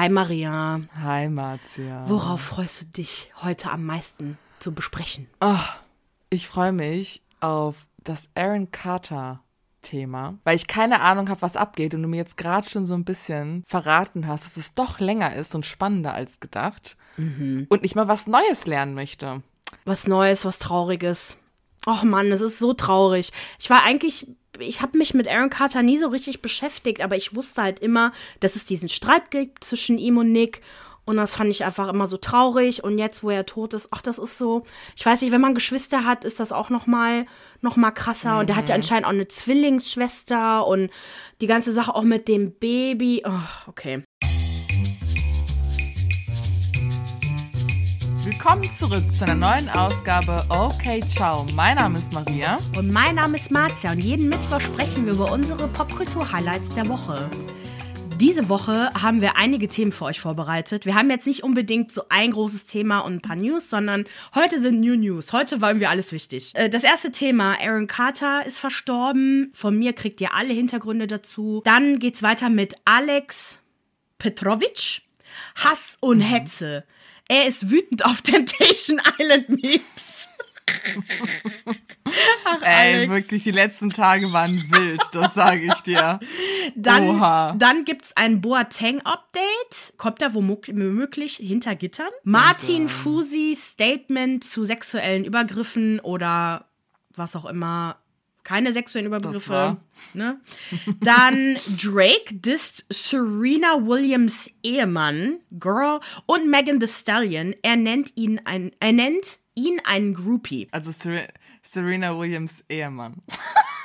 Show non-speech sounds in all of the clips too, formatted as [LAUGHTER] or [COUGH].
Hi Maria. Hi Marzia. Worauf freust du dich heute am meisten zu besprechen? Oh, ich freue mich auf das Aaron Carter Thema, weil ich keine Ahnung habe, was abgeht und du mir jetzt gerade schon so ein bisschen verraten hast, dass es doch länger ist und spannender als gedacht mhm. und ich mal was Neues lernen möchte. Was Neues, was Trauriges. Och Mann, es ist so traurig. Ich war eigentlich, ich habe mich mit Aaron Carter nie so richtig beschäftigt, aber ich wusste halt immer, dass es diesen Streit gibt zwischen ihm und Nick und das fand ich einfach immer so traurig. Und jetzt, wo er tot ist, ach, das ist so. Ich weiß nicht, wenn man Geschwister hat, ist das auch noch mal, noch mal krasser. Mhm. Und er hatte anscheinend auch eine Zwillingsschwester und die ganze Sache auch mit dem Baby. Oh, okay. Willkommen zurück zu einer neuen Ausgabe Okay Ciao. Mein Name ist Maria. Und mein Name ist Marzia. Und jeden Mittwoch sprechen wir über unsere Popkultur-Highlights der Woche. Diese Woche haben wir einige Themen für euch vorbereitet. Wir haben jetzt nicht unbedingt so ein großes Thema und ein paar News, sondern heute sind New News. Heute wollen wir alles wichtig. Äh, das erste Thema, Aaron Carter ist verstorben. Von mir kriegt ihr alle Hintergründe dazu. Dann geht's weiter mit Alex Petrovic. Hass und mhm. Er ist wütend auf Temptation [LAUGHS] Island Memes. Ach, Ey, wirklich, die letzten Tage waren wild, das sage ich dir. Dann, Oha. dann gibt es ein Boateng-Update. Kommt er womöglich hinter Gittern? Martin Fusi Statement zu sexuellen Übergriffen oder was auch immer keine sexuellen Überbegriffe. Ne? Dann Drake disst Serena Williams Ehemann, Girl, und Megan Thee Stallion. Er nennt ihn ein, er nennt ihn einen Groupie. Also Ser Serena Williams Ehemann.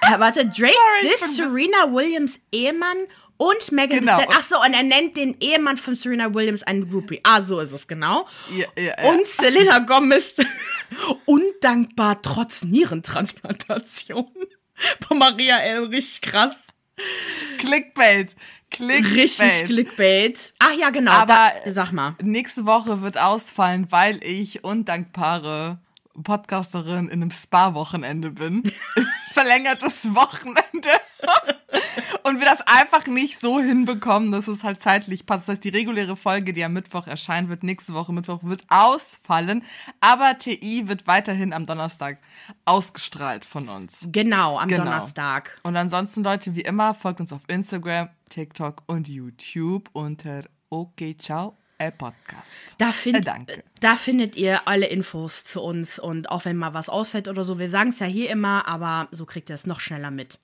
Ja, warte, Drake disst Serena Williams Ehemann und Megan genau. Thee Stallion. Ach so, und er nennt den Ehemann von Serena Williams einen Groupie. Ah, so ist es genau. Ja, ja. Und Selena Gomez [LAUGHS] undankbar trotz Nierentransplantation. [LAUGHS] Von Maria L. Richtig krass. Clickbait. Clickbait. Richtig Clickbait. Ach ja, genau. Aber da, sag mal. Nächste Woche wird ausfallen, weil ich undankbare Podcasterin in einem Spa-Wochenende bin. [LAUGHS] Verlängertes Wochenende. [LAUGHS] und wir das einfach nicht so hinbekommen, dass es halt zeitlich passt. Das heißt, die reguläre Folge, die am Mittwoch erscheinen wird, nächste Woche Mittwoch, wird ausfallen. Aber TI wird weiterhin am Donnerstag ausgestrahlt von uns. Genau, am genau. Donnerstag. Und ansonsten, Leute, wie immer, folgt uns auf Instagram, TikTok und YouTube unter Okay, ciao Podcast. Da, find, äh, danke. da findet ihr alle Infos zu uns und auch wenn mal was ausfällt oder so, wir sagen es ja hier immer, aber so kriegt ihr es noch schneller mit.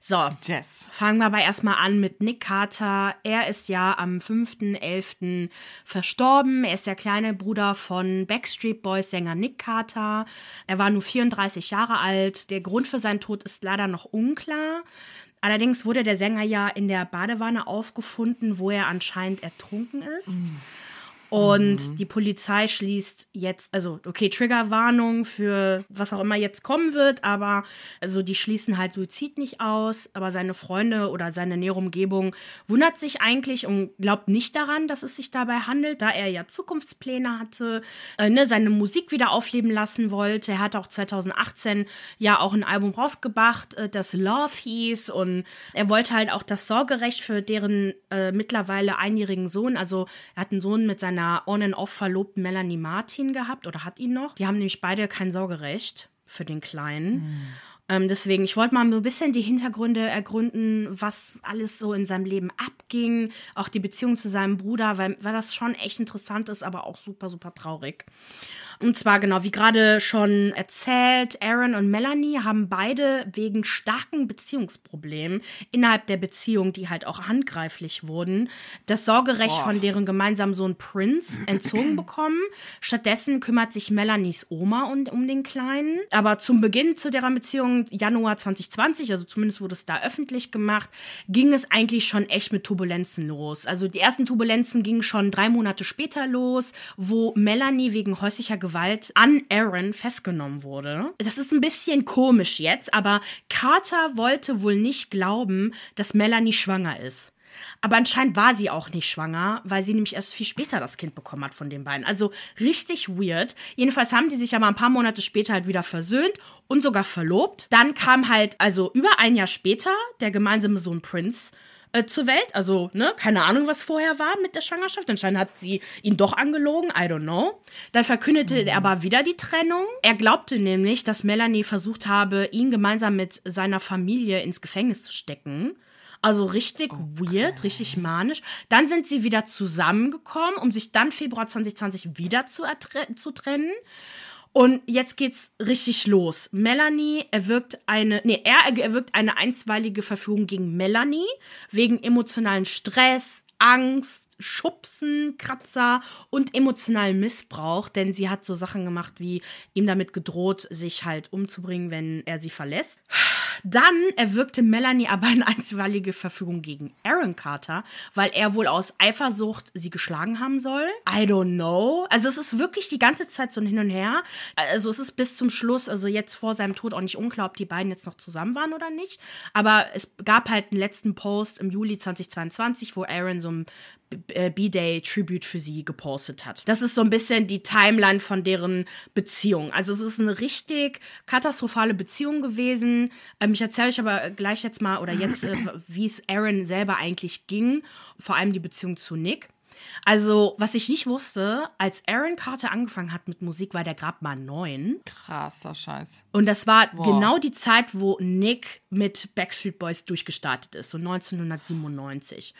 So, Jess. fangen wir aber erstmal an mit Nick Carter. Er ist ja am 5.11. verstorben. Er ist der kleine Bruder von Backstreet Boys Sänger Nick Carter. Er war nur 34 Jahre alt. Der Grund für seinen Tod ist leider noch unklar. Allerdings wurde der Sänger ja in der Badewanne aufgefunden, wo er anscheinend ertrunken ist. Mm. Und mhm. die Polizei schließt jetzt, also okay, Triggerwarnung für was auch immer jetzt kommen wird, aber also die schließen halt Suizid nicht aus, aber seine Freunde oder seine nähere Umgebung wundert sich eigentlich und glaubt nicht daran, dass es sich dabei handelt, da er ja Zukunftspläne hatte, äh, ne, seine Musik wieder aufleben lassen wollte. Er hat auch 2018 ja auch ein Album rausgebracht, äh, das Love hieß und er wollte halt auch das Sorgerecht für deren äh, mittlerweile einjährigen Sohn, also er hat einen Sohn mit seiner seiner on-and-off verlobten Melanie Martin gehabt oder hat ihn noch. Die haben nämlich beide kein Sorgerecht für den Kleinen. Mhm. Ähm, deswegen, ich wollte mal so ein bisschen die Hintergründe ergründen, was alles so in seinem Leben abging, auch die Beziehung zu seinem Bruder, weil, weil das schon echt interessant ist, aber auch super, super traurig. Und zwar genau, wie gerade schon erzählt, Aaron und Melanie haben beide wegen starken Beziehungsproblemen innerhalb der Beziehung, die halt auch handgreiflich wurden, das Sorgerecht oh. von deren gemeinsamen Sohn Prince [CLEARS THROAT] entzogen bekommen. Stattdessen kümmert sich Melanies Oma um, um den Kleinen. Aber zum Beginn zu deren Beziehung, Januar 2020, also zumindest wurde es da öffentlich gemacht, ging es eigentlich schon echt mit Turbulenzen los. Also die ersten Turbulenzen gingen schon drei Monate später los, wo Melanie wegen häuslicher Gewalt an Aaron festgenommen wurde. Das ist ein bisschen komisch jetzt, aber Carter wollte wohl nicht glauben, dass Melanie schwanger ist. Aber anscheinend war sie auch nicht schwanger, weil sie nämlich erst viel später das Kind bekommen hat von den beiden. Also richtig weird. Jedenfalls haben die sich aber ein paar Monate später halt wieder versöhnt und sogar verlobt. Dann kam halt, also über ein Jahr später, der gemeinsame Sohn Prince äh, zur Welt. Also, ne, keine Ahnung, was vorher war mit der Schwangerschaft. Anscheinend hat sie ihn doch angelogen, I don't know. Dann verkündete mhm. er aber wieder die Trennung. Er glaubte nämlich, dass Melanie versucht habe, ihn gemeinsam mit seiner Familie ins Gefängnis zu stecken. Also richtig okay. weird, richtig manisch. Dann sind sie wieder zusammengekommen, um sich dann Februar 2020 wieder zu, zu trennen. Und jetzt geht's richtig los. Melanie erwirkt eine, nee, er erwirkt eine einstweilige Verfügung gegen Melanie wegen emotionalen Stress, Angst, Schubsen, Kratzer und emotionalen Missbrauch, denn sie hat so Sachen gemacht, wie ihm damit gedroht, sich halt umzubringen, wenn er sie verlässt. Dann erwirkte Melanie aber eine einstweilige Verfügung gegen Aaron Carter, weil er wohl aus Eifersucht sie geschlagen haben soll. I don't know. Also es ist wirklich die ganze Zeit so ein Hin und Her. Also es ist bis zum Schluss, also jetzt vor seinem Tod auch nicht unklar, ob die beiden jetzt noch zusammen waren oder nicht. Aber es gab halt einen letzten Post im Juli 2022, wo Aaron so ein äh, B-Day-Tribute für sie gepostet hat. Das ist so ein bisschen die Timeline von deren Beziehung. Also es ist eine richtig katastrophale Beziehung gewesen. Ähm, ich erzähle euch aber gleich jetzt mal oder jetzt, äh, wie es Aaron selber eigentlich ging. Vor allem die Beziehung zu Nick. Also, was ich nicht wusste, als Aaron Carter angefangen hat mit Musik, war der gerade mal neun. Krasser Scheiß. Und das war wow. genau die Zeit, wo Nick mit Backstreet Boys durchgestartet ist, so 1997.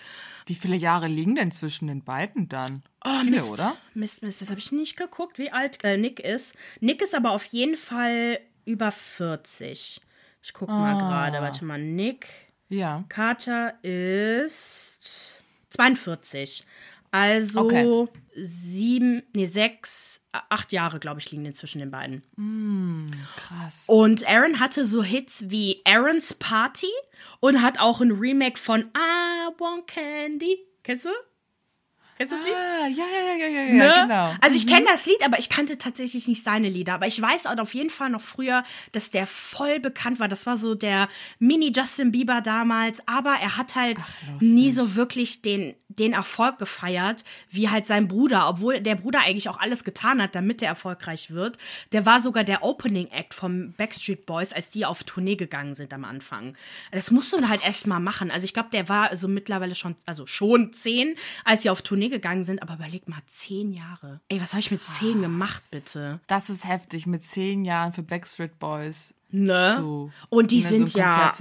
Wie viele Jahre liegen denn zwischen den beiden dann? Oh, Viele, Mist, oder? Mist, Mist, das habe ich nicht geguckt, wie alt äh, Nick ist. Nick ist aber auf jeden Fall über 40. Ich gucke oh. mal ah. gerade, warte mal, Nick. Ja. Carter ist 42. Also okay. sieben, nee, sechs, acht Jahre, glaube ich, liegen zwischen den beiden. Mm, krass. Und Aaron hatte so Hits wie Aaron's Party und hat auch ein Remake von I Want Candy. Kennst du? Kennst du das Lied? Ah, ja, ja, ja, ja, ja, ne? genau. Also ich kenne mhm. das Lied, aber ich kannte tatsächlich nicht seine Lieder. Aber ich weiß auch auf jeden Fall noch früher, dass der voll bekannt war. Das war so der Mini-Justin Bieber damals. Aber er hat halt Ach, nie so wirklich den, den Erfolg gefeiert, wie halt sein Bruder. Obwohl der Bruder eigentlich auch alles getan hat, damit er erfolgreich wird. Der war sogar der Opening-Act vom Backstreet Boys, als die auf Tournee gegangen sind am Anfang. Das musst du halt echt mal machen. Also ich glaube, der war so mittlerweile schon, also schon zehn, als sie auf Tournee Tournee gegangen sind, aber überleg mal, zehn Jahre. Ey, was habe ich mit zehn gemacht, bitte? Das ist heftig, mit zehn Jahren für Backstreet Boys. Ne? Zu, und die sind so ja,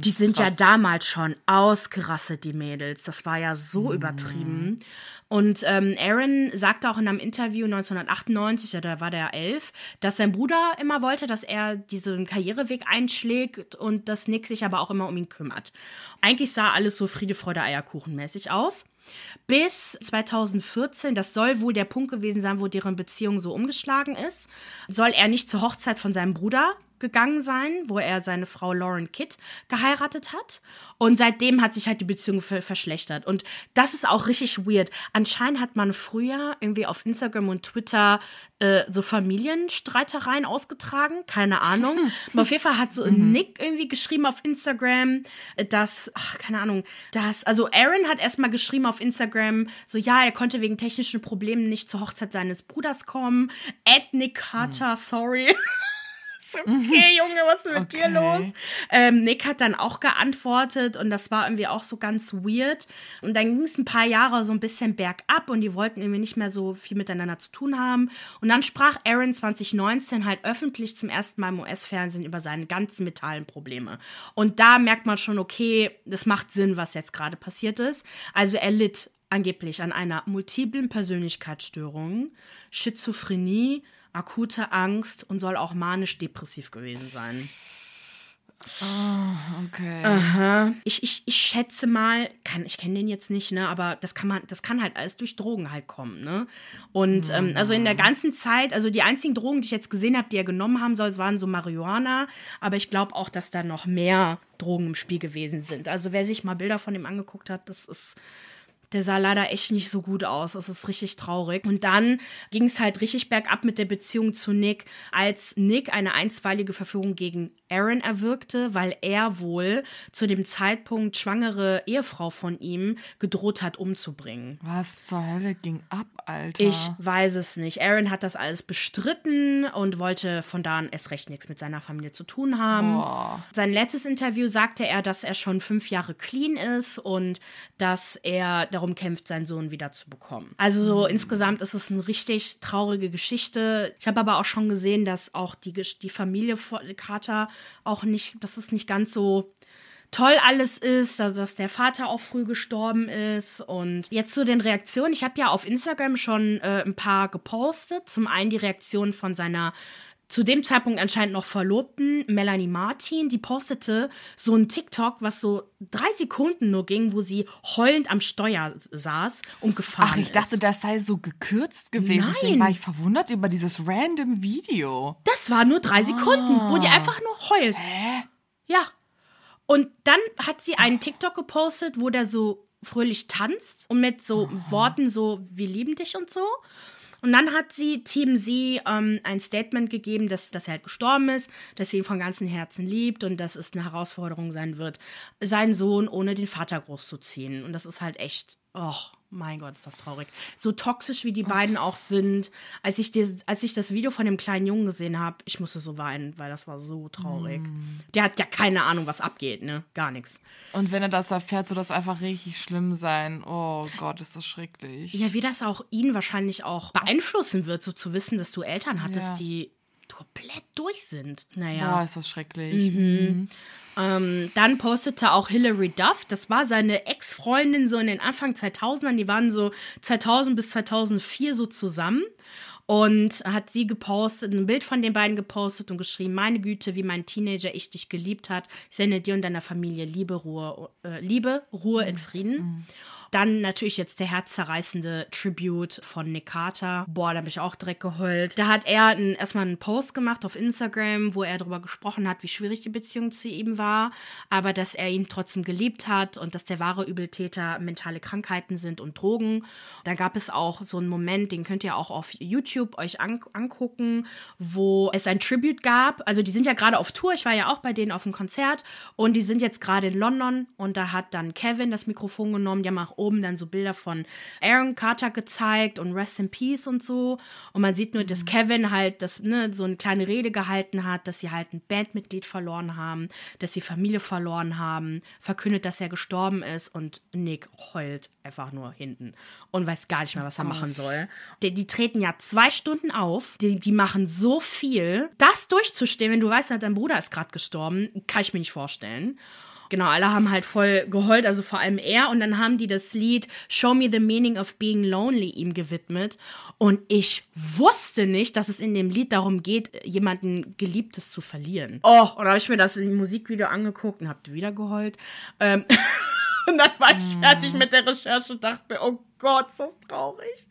die sind Krass. ja damals schon ausgerastet, die Mädels. Das war ja so mhm. übertrieben. Und ähm, Aaron sagte auch in einem Interview 1998, ja, da war der elf, dass sein Bruder immer wollte, dass er diesen Karriereweg einschlägt und dass Nick sich aber auch immer um ihn kümmert. Eigentlich sah alles so Friede, Freude, Eierkuchen mäßig aus. Bis 2014, das soll wohl der Punkt gewesen sein, wo deren Beziehung so umgeschlagen ist, soll er nicht zur Hochzeit von seinem Bruder gegangen sein, wo er seine Frau Lauren Kidd geheiratet hat. Und seitdem hat sich halt die Beziehung verschlechtert. Und das ist auch richtig weird. Anscheinend hat man früher irgendwie auf Instagram und Twitter äh, so Familienstreitereien ausgetragen. Keine Ahnung. [LAUGHS] Aber auf jeden Fall hat so mhm. Nick irgendwie geschrieben auf Instagram, äh, dass, ach, keine Ahnung, dass, also Aaron hat erstmal geschrieben auf Instagram, so ja, er konnte wegen technischen Problemen nicht zur Hochzeit seines Bruders kommen. Ed Nick Carter, mhm. sorry. [LAUGHS] okay, Junge, was ist mit okay. dir los? Ähm, Nick hat dann auch geantwortet und das war irgendwie auch so ganz weird. Und dann ging es ein paar Jahre so ein bisschen bergab und die wollten irgendwie nicht mehr so viel miteinander zu tun haben. Und dann sprach Aaron 2019 halt öffentlich zum ersten Mal im US-Fernsehen über seine ganzen mentalen Probleme. Und da merkt man schon, okay, das macht Sinn, was jetzt gerade passiert ist. Also er litt angeblich an einer multiplen Persönlichkeitsstörung, Schizophrenie, akute Angst und soll auch manisch-depressiv gewesen sein. Oh, okay. Aha. Ich, ich, ich schätze mal, kann, ich kenne den jetzt nicht, ne, aber das kann man, das kann halt alles durch Drogen halt kommen, ne? Und ähm, also in der ganzen Zeit, also die einzigen Drogen, die ich jetzt gesehen habe, die er genommen haben soll, waren so Marihuana, aber ich glaube auch, dass da noch mehr Drogen im Spiel gewesen sind. Also wer sich mal Bilder von ihm angeguckt hat, das ist der sah leider echt nicht so gut aus. Das ist richtig traurig. Und dann ging es halt richtig bergab mit der Beziehung zu Nick, als Nick eine einstweilige Verfügung gegen Aaron erwirkte, weil er wohl zu dem Zeitpunkt schwangere Ehefrau von ihm gedroht hat, umzubringen. Was zur Hölle ging ab, Alter? Ich weiß es nicht. Aaron hat das alles bestritten und wollte von da an erst recht nichts mit seiner Familie zu tun haben. Boah. Sein letztes Interview sagte er, dass er schon fünf Jahre clean ist und dass er darum kämpft, seinen Sohn wieder zu bekommen. Also so insgesamt ist es eine richtig traurige Geschichte. Ich habe aber auch schon gesehen, dass auch die, die Familie von Carter auch nicht, dass es nicht ganz so toll alles ist, dass, dass der Vater auch früh gestorben ist. Und jetzt zu den Reaktionen. Ich habe ja auf Instagram schon äh, ein paar gepostet. Zum einen die Reaktion von seiner zu dem Zeitpunkt anscheinend noch Verlobten, Melanie Martin, die postete so ein TikTok, was so drei Sekunden nur ging, wo sie heulend am Steuer saß und gefahren Ach, ich dachte, ist. das sei so gekürzt gewesen. Deswegen Nein. war ich verwundert über dieses random Video. Das war nur drei Sekunden, wo die einfach nur heult. Hä? Ja. Und dann hat sie einen TikTok gepostet, wo der so fröhlich tanzt und mit so Worten so, wir lieben dich und so. Und dann hat sie Team Sie ähm, ein Statement gegeben, dass, dass er halt gestorben ist, dass sie ihn von ganzem Herzen liebt und dass es eine Herausforderung sein wird, seinen Sohn ohne den Vater großzuziehen. Und das ist halt echt, oh mein Gott, ist das traurig. So toxisch wie die beiden auch sind. Als ich, die, als ich das Video von dem kleinen Jungen gesehen habe, ich musste so weinen, weil das war so traurig. Der hat ja keine Ahnung, was abgeht, ne? Gar nichts. Und wenn er das erfährt, wird das einfach richtig schlimm sein. Oh Gott, ist das schrecklich. Ja, wie das auch ihn wahrscheinlich auch beeinflussen wird, so zu wissen, dass du Eltern hattest, Ja. die komplett durch sind. Boah, Naja. ist das schrecklich. Ähm, dann postete auch Hilary Duff, das war seine Ex-Freundin so in den Anfang 2000ern, die waren so 2000 bis 2004 so zusammen. Und hat sie gepostet, ein Bild von den beiden gepostet und geschrieben, meine Güte, wie mein Teenager ich dich geliebt hat. Ich sende dir und deiner Familie Liebe, Ruhe, äh, Liebe, Ruhe in Frieden. Dann natürlich jetzt der herzzerreißende Tribute von Nick Carter. Boah, da habe ich auch direkt geheult. Da hat er ein, erstmal einen Post gemacht auf Instagram, wo er darüber gesprochen hat, wie schwierig die Beziehung zu ihm war, aber dass er ihn trotzdem geliebt hat und dass der wahre Übeltäter mentale Krankheiten sind und Drogen. Da gab es auch so einen Moment, den könnt ihr auch auf YouTube euch an, angucken, wo es ein Tribute gab. Also die sind ja gerade auf Tour, ich war ja auch bei denen auf dem Konzert und die sind jetzt gerade in London und da hat dann Kevin das Mikrofon genommen, die haben auch oben dann so Bilder von Aaron Carter gezeigt und Rest in Peace und so. Und man sieht nur, dass Kevin halt das, ne, so eine kleine Rede gehalten hat, dass sie halt ein Bandmitglied verloren haben, dass sie Familie verloren haben, verkündet, dass er gestorben ist und Nick heult einfach nur hinten und weiß gar nicht mehr, was er machen soll. Die, die treten ja zwei Stunden auf, die, die machen so viel. Das durchzustehen, wenn du weißt, dein Bruder ist gerade gestorben, kann ich mir nicht vorstellen. Genau, alle haben halt voll geheult, also vor allem er. Und dann haben die das Lied Show Me the Meaning of Being Lonely ihm gewidmet. Und ich wusste nicht, dass es in dem Lied darum geht, jemanden Geliebtes zu verlieren. Oh, und da habe ich mir das im Musikvideo angeguckt und habe wieder geheult. Ähm, [LAUGHS] und dann war ich fertig mit der Recherche und dachte mir, oh Gott, ist das traurig.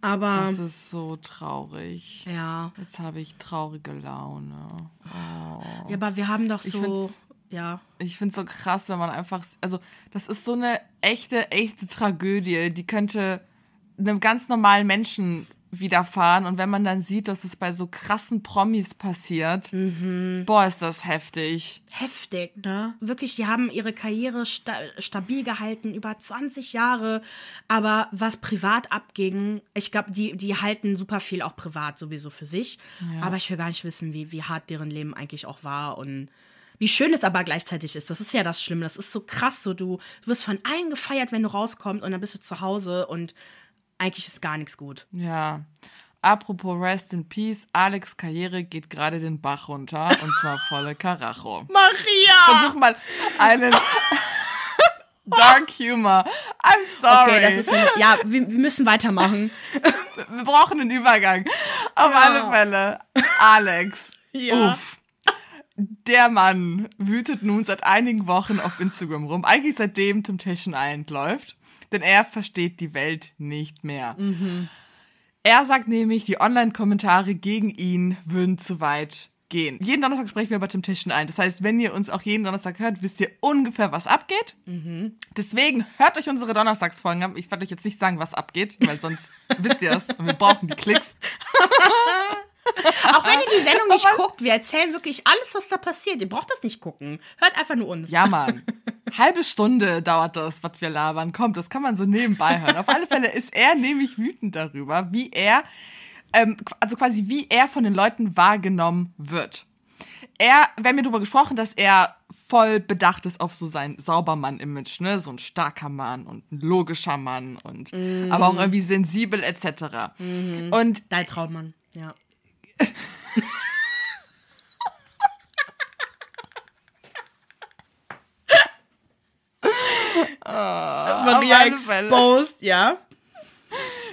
Aber Das ist so traurig. ja. Jetzt habe ich traurige Laune. Oh. Ja, aber wir haben doch so. Ja. Ich finde es so krass, wenn man einfach, also das ist so eine echte, echte Tragödie, die könnte einem ganz normalen Menschen widerfahren und wenn man dann sieht, dass es bei so krassen Promis passiert, boah, ist das heftig. heftig, ne? Wirklich, die haben ihre Karriere sta stabil gehalten, über 20 Jahre. Aber was privat abging, ich glaube, die, die halten super viel auch privat sowieso für sich. Aber ich will gar nicht wissen, wie, wie hart deren Leben eigentlich auch war und wie schön es aber gleichzeitig ist. Das ist ja das Schlimme. Das ist so krass. So, du, du wirst von allen gefeiert, wenn du rauskommst und dann bist du zu Hause und eigentlich ist gar nichts gut. Ja. Apropos Rest in Peace, Alex Karriere geht gerade den Bach runter und zwar volle Karacho. [LAUGHS] Maria! Versuch mal einen [LAUGHS] Dark Humor. I'm sorry. Okay, das ist ein, ja, wir, wir müssen weitermachen. [LAUGHS] Wir brauchen einen Übergang. Auf Ja. alle Fälle. Alex. Ja. Uff. Der Mann wütet nun seit einigen Wochen auf Instagram rum. Eigentlich seitdem Temptation Island läuft. Denn er versteht die Welt nicht mehr. Er sagt nämlich, die Online-Kommentare gegen ihn würden zu weit gehen. Jeden Donnerstag sprechen wir über Temptation ein. Das heißt, wenn ihr uns auch jeden Donnerstag hört, wisst ihr ungefähr, was abgeht. Mhm. Deswegen hört euch unsere Donnerstagsfolgen an. Ich werde euch jetzt nicht sagen, was abgeht, weil sonst [LAUGHS] wisst ihr es und wir brauchen die Klicks. [LAUGHS] [LAUGHS] Auch wenn ihr die Sendung nicht guckt, wir erzählen wirklich alles, was da passiert. Ihr braucht das nicht gucken. Hört einfach nur uns. Ja, Mann. Halbe Stunde dauert das, was wir labern. Kommt, das kann man so nebenbei hören. Auf alle Fälle ist er nämlich wütend darüber, wie er, ähm, also quasi wie er von den Leuten wahrgenommen wird. Er, wir haben ja darüber gesprochen, dass er voll bedacht ist auf so sein Saubermann-Image, ne? So ein starker Mann und ein logischer Mann und mhm. aber auch irgendwie sensibel etc. Mhm. Und Dein Traummann, ja. Oh, Maria exposed, ja.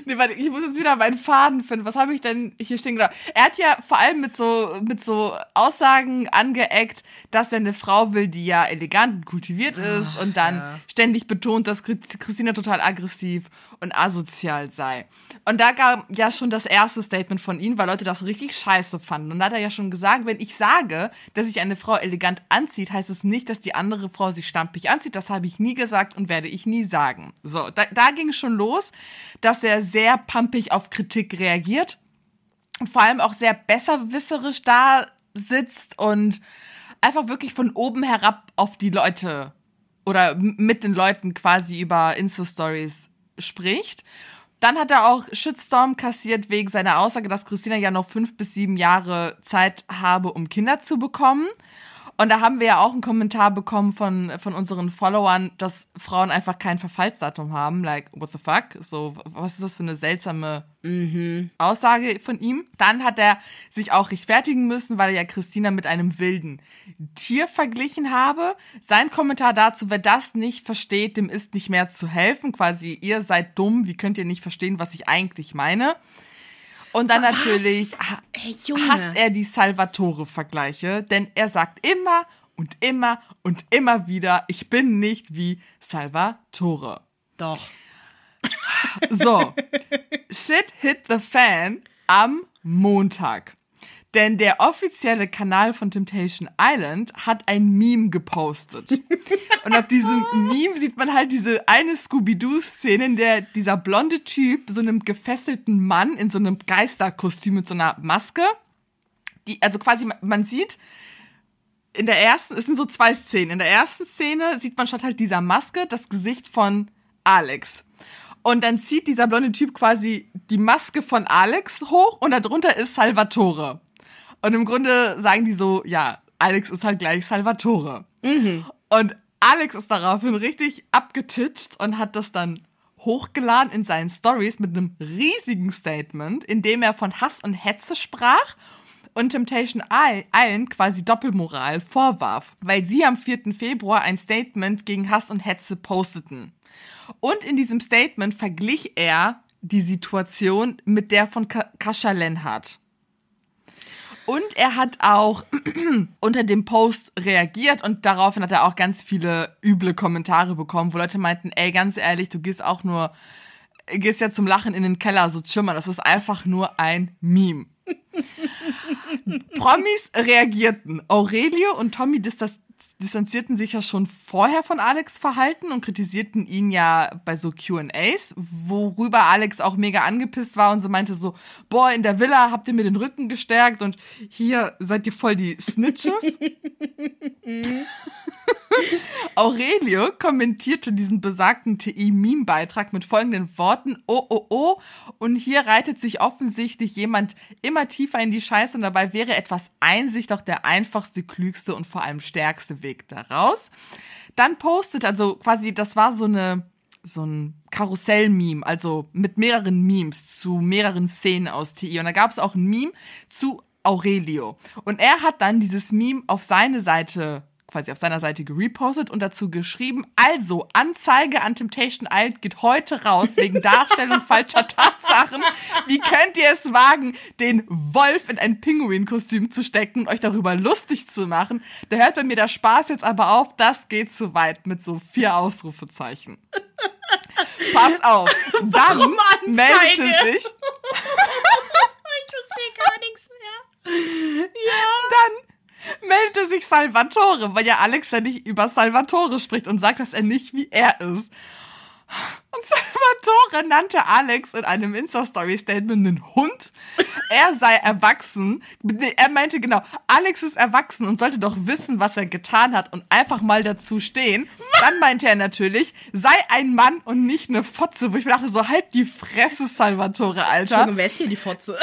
Nee, warte, ich muss jetzt wieder meinen Faden finden. Was habe ich denn hier stehen genau? Er hat ja vor allem mit so, mit so Aussagen angeeckt, dass er eine Frau will, die ja elegant und kultiviert ist Ach, und dann ja. ständig betont, dass Christina total aggressiv und asozial sei. Und da gab ja schon das erste Statement von ihm, weil Leute das richtig scheiße fanden. Und da hat er ja schon gesagt, wenn ich sage, dass sich eine Frau elegant anzieht, heißt es nicht, dass die andere Frau sich stampig anzieht. Das habe ich nie gesagt und werde ich nie sagen. So, da, da ging es schon los, dass er sehr pumpig auf Kritik reagiert und vor allem auch sehr besserwisserisch da sitzt und einfach wirklich von oben herab auf die Leute oder mit den Leuten quasi über Insta-Stories spricht. Dann hat er auch Shitstorm kassiert wegen seiner Aussage, dass Christina ja noch fünf bis sieben Jahre Zeit habe, um Kinder zu bekommen. Und da haben wir ja auch einen Kommentar bekommen von, von unseren Followern, dass Frauen einfach kein Verfallsdatum haben. Like, what the fuck? So, was ist das für eine seltsame mhm. Aussage von ihm? Dann hat er sich auch rechtfertigen müssen, weil er ja Christina mit einem wilden Tier verglichen habe. Sein Kommentar dazu, wer das nicht versteht, dem ist nicht mehr zu helfen. Quasi, ihr seid dumm, wie könnt ihr nicht verstehen, was ich eigentlich meine? Und dann Was? natürlich Ey, hasst er die Salvatore-Vergleiche, denn er sagt immer und immer und immer wieder, ich bin nicht wie Salvatore. Doch. So, shit hit the fan am Montag. Denn der offizielle Kanal von Temptation Island hat ein Meme gepostet. [LAUGHS] Und auf diesem Meme sieht man halt diese eine Scooby-Doo-Szene, in der dieser blonde Typ so einem gefesselten Mann in so einem Geisterkostüm mit so einer Maske, die, also quasi, man sieht, in der ersten, es sind so zwei Szenen. In der ersten Szene sieht man statt halt dieser Maske das Gesicht von Alex. Und dann zieht dieser blonde Typ quasi die Maske von Alex hoch und darunter ist Salvatore. Und im Grunde sagen die so, ja, Alex ist halt gleich Salvatore. Mhm. Und Alex ist daraufhin richtig abgetitscht und hat das dann hochgeladen in seinen Stories mit einem riesigen Statement, in dem er von Hass und Hetze sprach und Temptation Island quasi Doppelmoral vorwarf, weil sie am 4. Februar ein Statement gegen Hass und Hetze posteten. Und in diesem Statement verglich er die Situation mit der von Kascha Lenhardt. Und er hat auch [CLEARS THROAT] unter dem Post reagiert und daraufhin hat er auch ganz viele üble Kommentare bekommen, wo Leute meinten, ey, ganz ehrlich, du gehst auch nur, gehst ja zum Lachen in den Keller, so Chimmer, das ist einfach nur ein Meme. [LAUGHS] Promis reagierten. Aurelio und Tommy das distanzierten sich ja schon vorher von Alex Verhalten und kritisierten ihn ja bei so QAs, worüber Alex auch mega angepisst war und so meinte so, boah, in der Villa habt ihr mir den Rücken gestärkt und hier seid ihr voll die Snitches. [LAUGHS] Aurelio kommentierte diesen besagten TI-Meme-Beitrag mit folgenden Worten: Oh, oh, oh. Und hier reitet sich offensichtlich jemand immer tiefer in die Scheiße und dabei wäre etwas Einsicht doch der einfachste, klügste und vor allem stärkste Weg daraus. Dann postet, also quasi, das war so eine so ein Karussell-Meme, also mit mehreren Memes zu mehreren Szenen aus TI. Und da gab es auch ein Meme zu Aurelio. Und er hat dann dieses Meme auf seine Seite quasi auf seiner Seite gerepostet und dazu geschrieben, also Anzeige an Temptation Island geht heute raus wegen [LAUGHS] Darstellung falscher Tatsachen. Wie könnt ihr es wagen, den Wolf in ein Pinguin-Kostüm zu stecken und euch darüber lustig zu machen? Da hört bei mir der Spaß jetzt aber auf, das geht zu weit mit so vier Ausrufezeichen. Pass auf. [LAUGHS] Dann meldete sich. [LAUGHS] ich verstehe gar nichts mehr. Ja. Dann sich Salvatore, weil ja Alex ständig über Salvatore spricht und sagt, dass er nicht wie er ist. Und Salvatore nannte Alex in einem Insta-Story-Statement einen Hund. Er sei erwachsen. Er meinte genau, Alex ist erwachsen und sollte doch wissen, was er getan hat und einfach mal dazu stehen. Dann meinte er natürlich, sei ein Mann und nicht eine Fotze, wo ich mir dachte, so halt die Fresse, Salvatore, Alter. Entschuldigung, wer ist hier die Fotze?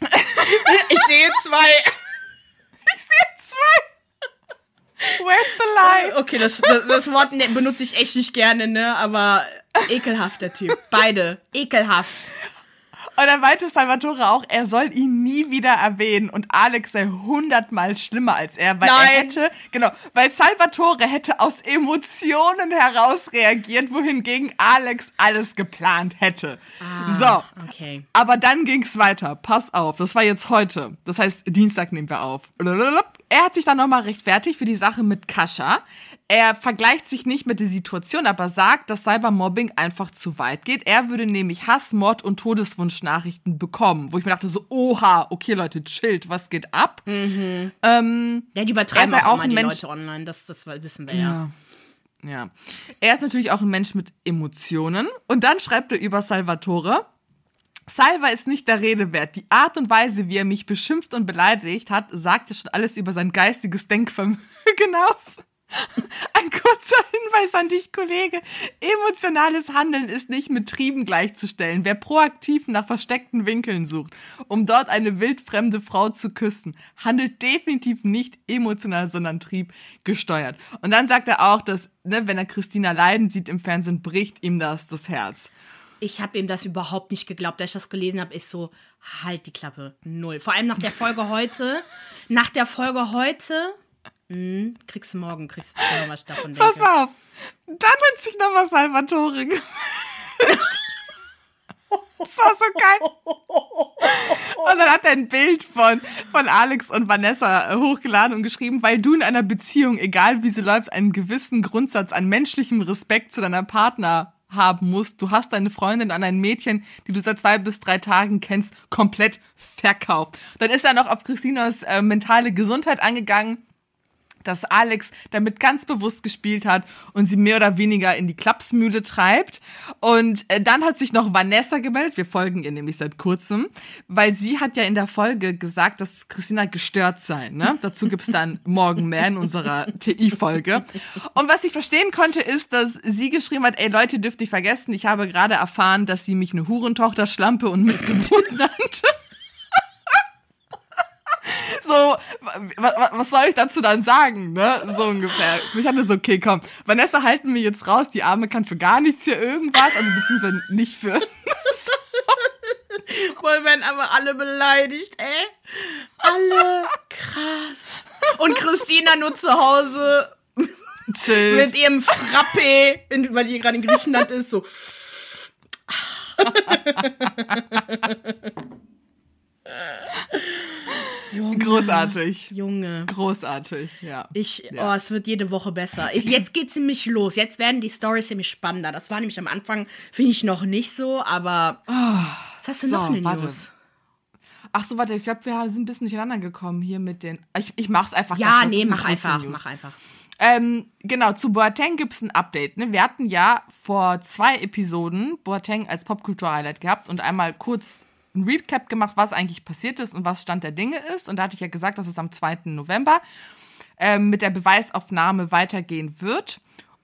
[LAUGHS] ich sehe zwei. Zwei. [LAUGHS] Where's the lie? Okay, das, das, das Wort ne- benutze ich echt nicht gerne, ne? Aber ekelhaft, der Typ. Beide. Ekelhaft. Und dann meinte Salvatore auch, er soll ihn nie wieder erwähnen und Alex sei hundertmal schlimmer als er, weil Nein. er hätte, genau, weil Salvatore hätte aus Emotionen heraus reagiert, wohingegen Alex alles geplant hätte. so. Okay. Aber dann ging's weiter. Pass auf, das war jetzt heute. Das heißt, Dienstag nehmen wir auf. Er hat sich dann nochmal rechtfertigt für die Sache mit Kascha. Er vergleicht sich nicht mit der Situation, aber sagt, dass Cybermobbing einfach zu weit geht. Er würde nämlich Hass, Mord und Todeswunschnachrichten bekommen, wo ich mir dachte so, oha, okay Leute, chillt, was geht ab? Ähm, Ja, die übertreiben Er auch, auch immer ein die Mensch- Leute online. Das, das wissen wir ja. Ja. Ja. Er ist natürlich auch ein Mensch mit Emotionen. Und dann schreibt er über Salvatore. Salva ist nicht der Rede wert. Die Art und Weise, wie er mich beschimpft und beleidigt hat, sagt ja schon alles über sein geistiges Denkvermögen [LAUGHS] aus. Ein kurzer Hinweis an dich, Kollege. Emotionales Handeln ist nicht mit Trieben gleichzustellen. Wer proaktiv nach versteckten Winkeln sucht, um dort eine wildfremde Frau zu küssen, handelt definitiv nicht emotional, sondern triebgesteuert. Und dann sagt er auch, dass, ne, wenn er Christina leiden sieht im Fernsehen, bricht ihm das das Herz. Ich habe ihm das überhaupt nicht geglaubt. Als ich das gelesen habe, ist so, halt die Klappe. Null. Vor allem nach der Folge heute. Nach der Folge heute. Mh, kriegst du morgen, kriegst du noch was davon. Pass denke. mal auf. Dann hat sich nochmal Salvatore gemeldet. Das war so geil. Und dann hat er ein Bild von, von Alex und Vanessa äh, hochgeladen und geschrieben, weil du in einer Beziehung, egal wie sie läuft, einen gewissen Grundsatz an menschlichem Respekt zu deiner Partner haben musst. Du hast deine Freundin an ein Mädchen, die du seit zwei bis drei Tagen kennst, komplett verkauft. Dann ist er noch auf Christinas äh, mentale Gesundheit angegangen dass Alex damit ganz bewusst gespielt hat und sie mehr oder weniger in die Klapsmühle treibt. Und äh, dann hat sich noch Vanessa gemeldet, wir folgen ihr nämlich seit kurzem, weil sie hat ja in der Folge gesagt, dass Christina gestört sei. Ne? [LAUGHS] Dazu gibt's dann morgen mehr in unserer TI-Folge. Und was ich verstehen konnte, ist, dass sie geschrieben hat, ey Leute, dürft ihr vergessen, ich habe gerade erfahren, dass sie mich eine Hurentochter, Schlampe und Missgeburt [LAUGHS] nannte. [LAUGHS] so, wa- wa- was soll ich dazu dann sagen, ne? So ungefähr. Ich hatte so, okay, komm, Vanessa halten wir jetzt raus, die Arme kann für gar nichts hier irgendwas, also beziehungsweise nicht für. Voll [LAUGHS] werden aber alle beleidigt, ey. Alle. Krass. Und Christina nur zu Hause Chill. mit ihrem Frappé, in- weil die gerade in Griechenland ist, so. [LAUGHS] Junge, Großartig. Junge. Großartig, ja. Ich, Ja. oh, es wird jede Woche besser. Ich, jetzt geht's nämlich los. Jetzt werden die Stories nämlich spannender. Das war nämlich am Anfang, finde ich, noch nicht so, aber. was hast du so, noch in den. News? Ach so, warte, ich glaube, wir sind ein bisschen durcheinander gekommen hier mit den. Ich, ich mach's einfach. Ja, nee, mach einfach, News. mach einfach. Ähm, genau, zu Boateng gibt's ein Update. Ne? Wir hatten ja vor zwei Episoden Boateng als Popkultur-Highlight gehabt und einmal kurz ein Recap gemacht, was eigentlich passiert ist und was Stand der Dinge ist. Und da hatte ich ja gesagt, dass es am 2. November ähm, mit der Beweisaufnahme weitergehen wird.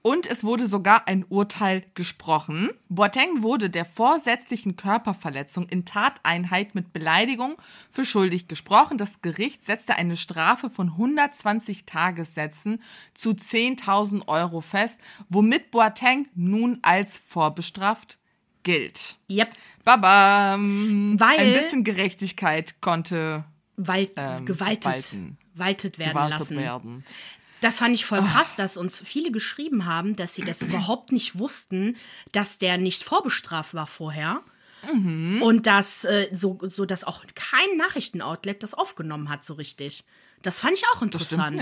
Und es wurde sogar ein Urteil gesprochen. Boateng wurde der vorsätzlichen Körperverletzung in Tateinheit mit Beleidigung für schuldig gesprochen. Das Gericht setzte eine Strafe von 120 Tagessätzen zu 10.000 Euro fest, womit Boateng nun als vorbestraft gilt. Yep. Babam! Weil- Ein bisschen Gerechtigkeit konnte Wal Ähm, gewaltet, walten. waltet werden gewartet lassen. werden. Das fand ich voll krass, dass uns viele geschrieben haben, dass sie das überhaupt nicht wussten, dass der nicht vorbestraft war vorher. Mhm. Und dass äh, so, so, dass auch kein Nachrichtenoutlet das aufgenommen hat, so richtig. Das fand ich auch interessant.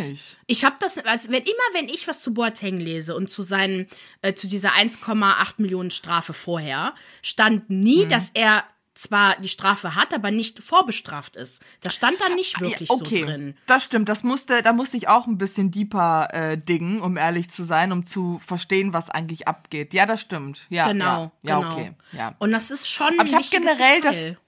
Ich habe das, also wenn immer, wenn ich was zu Boateng lese und zu seinen, äh, zu dieser 1,8 Millionen Strafe vorher, stand nie, dass er zwar die Strafe hat, aber nicht vorbestraft ist. Das stand da nicht wirklich ja, okay. so drin. Das stimmt. Das musste, da musste ich auch ein bisschen deeper äh, dingen, um ehrlich zu sein, um zu verstehen, was eigentlich abgeht. Ja, das stimmt. Ja, Genau, ja, ja genau. okay. Ja. Und das ist schon. Aber ich habe generell das. Detail.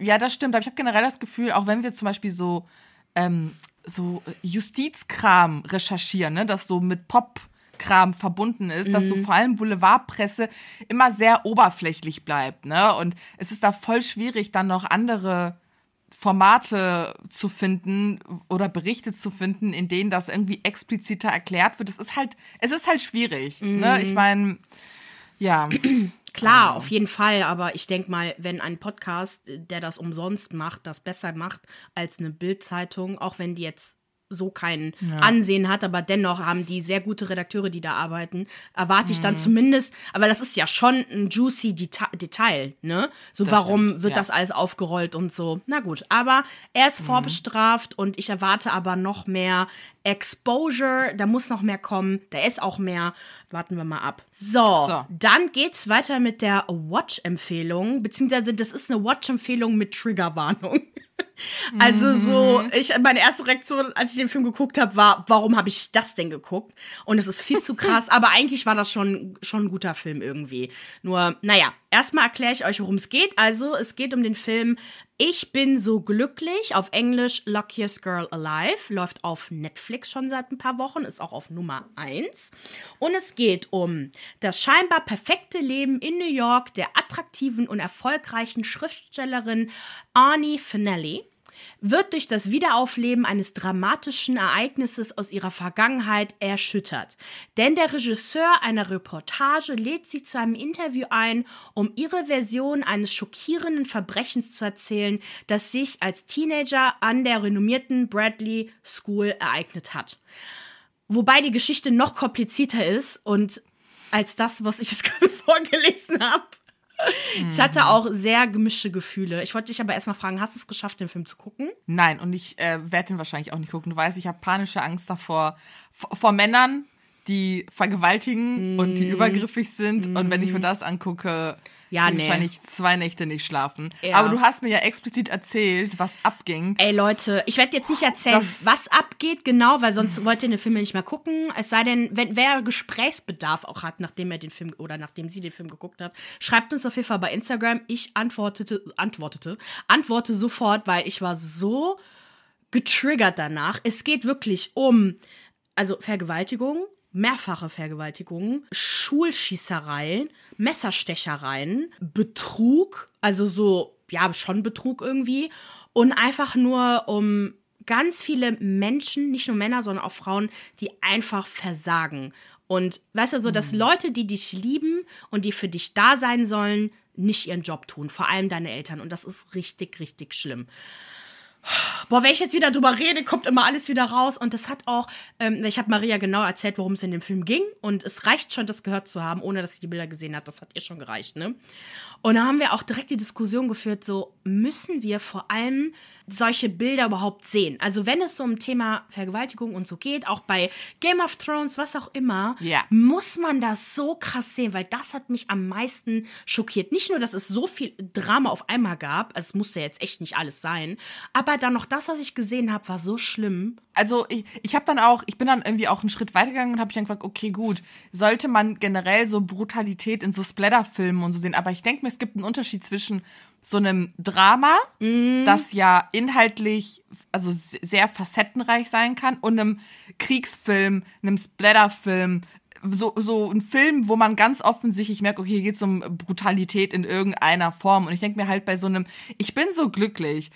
Ja, das stimmt. Aber ich habe generell das Gefühl, auch wenn wir zum Beispiel so, ähm, so Justizkram recherchieren, ne, das so mit Popkram verbunden ist, dass so Mhm. vor allem Boulevardpresse immer sehr oberflächlich bleibt, ne? Und es ist da voll schwierig, dann noch andere Formate zu finden oder Berichte zu finden, in denen das irgendwie expliziter erklärt wird. Es ist halt, es ist halt schwierig. Ne? Mhm. Ich meine, ja. Klar, auf jeden Fall, aber ich denke mal, wenn ein Podcast, der das umsonst macht, das besser macht als eine Bildzeitung, auch wenn die jetzt so kein Ansehen hat, aber dennoch haben die sehr gute Redakteure, die da arbeiten, erwarte ich dann Mhm. zumindest, aber das ist ja schon ein juicy Deta Detail, ne? So, warum stimmt, wird ja. das alles aufgerollt und so. Na gut, aber er Mhm. ist vorbestraft und ich erwarte aber noch mehr Exposure, da muss noch mehr kommen, da ist auch mehr. Warten wir mal ab. So, So. dann geht's weiter mit der Watch-Empfehlung, beziehungsweise das ist eine Watch-Empfehlung mit Triggerwarnung. [LAUGHS] Also so, ich meine erste Reaktion, als ich den Film geguckt habe, war, warum habe ich das denn geguckt? Und es ist viel zu [LAUGHS] krass, aber eigentlich war das schon, schon ein guter Film irgendwie. Nur, naja, erstmal erkläre ich euch, worum es geht. Also, es geht um den Film Ich bin so glücklich, auf Englisch Luckiest Girl Alive, läuft auf Netflix schon seit ein paar Wochen, ist auch auf Nummer 1. Und es geht um das scheinbar perfekte Leben in New York der attraktiven und erfolgreichen Schriftstellerin Arnie Finelli wird durch das Wiederaufleben eines dramatischen Ereignisses aus ihrer Vergangenheit erschüttert. Denn der Regisseur einer Reportage lädt sie zu einem Interview ein, um ihre Version eines schockierenden Verbrechens zu erzählen, das sich als Teenager an der renommierten Bradley School ereignet hat. Wobei die Geschichte noch komplizierter ist und als das, was ich jetzt [LAUGHS] gerade vorgelesen habe. Ich hatte auch sehr gemischte Gefühle. Ich wollte dich aber erstmal fragen, hast du es geschafft, den Film zu gucken? Nein, und ich äh, werde den wahrscheinlich auch nicht gucken. Du weißt, ich habe panische Angst davor, vor, vor Männern, die vergewaltigen und Mm. die übergriffig sind. Und wenn ich mir das angucke, Ja, nee. wahrscheinlich zwei Nächte nicht schlafen. Ja. Aber du hast mir ja explizit erzählt, was abging. Ey Leute, ich werde jetzt nicht erzählen, Das- was abgeht genau, weil sonst [LAUGHS] wollt ihr den Film ja nicht mehr gucken. Es sei denn, wenn wer Gesprächsbedarf auch hat, nachdem er den Film oder nachdem sie den Film geguckt hat, schreibt uns auf jeden Fall bei Instagram. Ich antwortete, antwortete, antworte sofort, weil ich war so getriggert danach. Es geht wirklich um also Vergewaltigung, mehrfache Vergewaltigungen, Schulschießereien, Messerstechereien, Betrug, also so, ja, schon Betrug irgendwie. Und einfach nur um ganz viele Menschen, nicht nur Männer, sondern auch Frauen, die einfach versagen. Und weißt du, so, dass Leute, die dich lieben und die für dich da sein sollen, nicht ihren Job tun. Vor allem deine Eltern. Und das ist richtig, richtig schlimm. Boah, wenn ich jetzt wieder drüber rede, kommt immer alles wieder raus. Und das hat auch, ähm, ich habe Maria genau erzählt, worum es in dem Film ging. Und es reicht schon, das gehört zu haben, ohne dass sie die Bilder gesehen hat. Das hat ihr schon gereicht, ne? Und da haben wir auch direkt die Diskussion geführt, so müssen wir vor allem solche Bilder überhaupt sehen. Also wenn es so um Thema Vergewaltigung und so geht, auch bei Game of Thrones, was auch immer, Ja. muss man das so krass sehen, weil das hat mich am meisten schockiert. Nicht nur, dass es so viel Drama auf einmal gab, also es musste jetzt echt nicht alles sein, aber dann noch das, was ich gesehen habe, war so schlimm. Also ich, ich habe dann auch, ich bin dann irgendwie auch einen Schritt weitergegangen und habe mich dann gefragt, okay, gut, sollte man generell so Brutalität in so Splatter-Filmen und so sehen, aber ich denke mir, es gibt einen Unterschied zwischen so einem Drama, das ja inhaltlich also se- sehr facettenreich sein kann, und einem Kriegsfilm, einem Splatter-Film, so, so ein Film, wo man ganz offensichtlich merkt, okay, hier geht es um Brutalität in irgendeiner Form. Und ich denke mir halt bei so einem, ich bin so glücklich.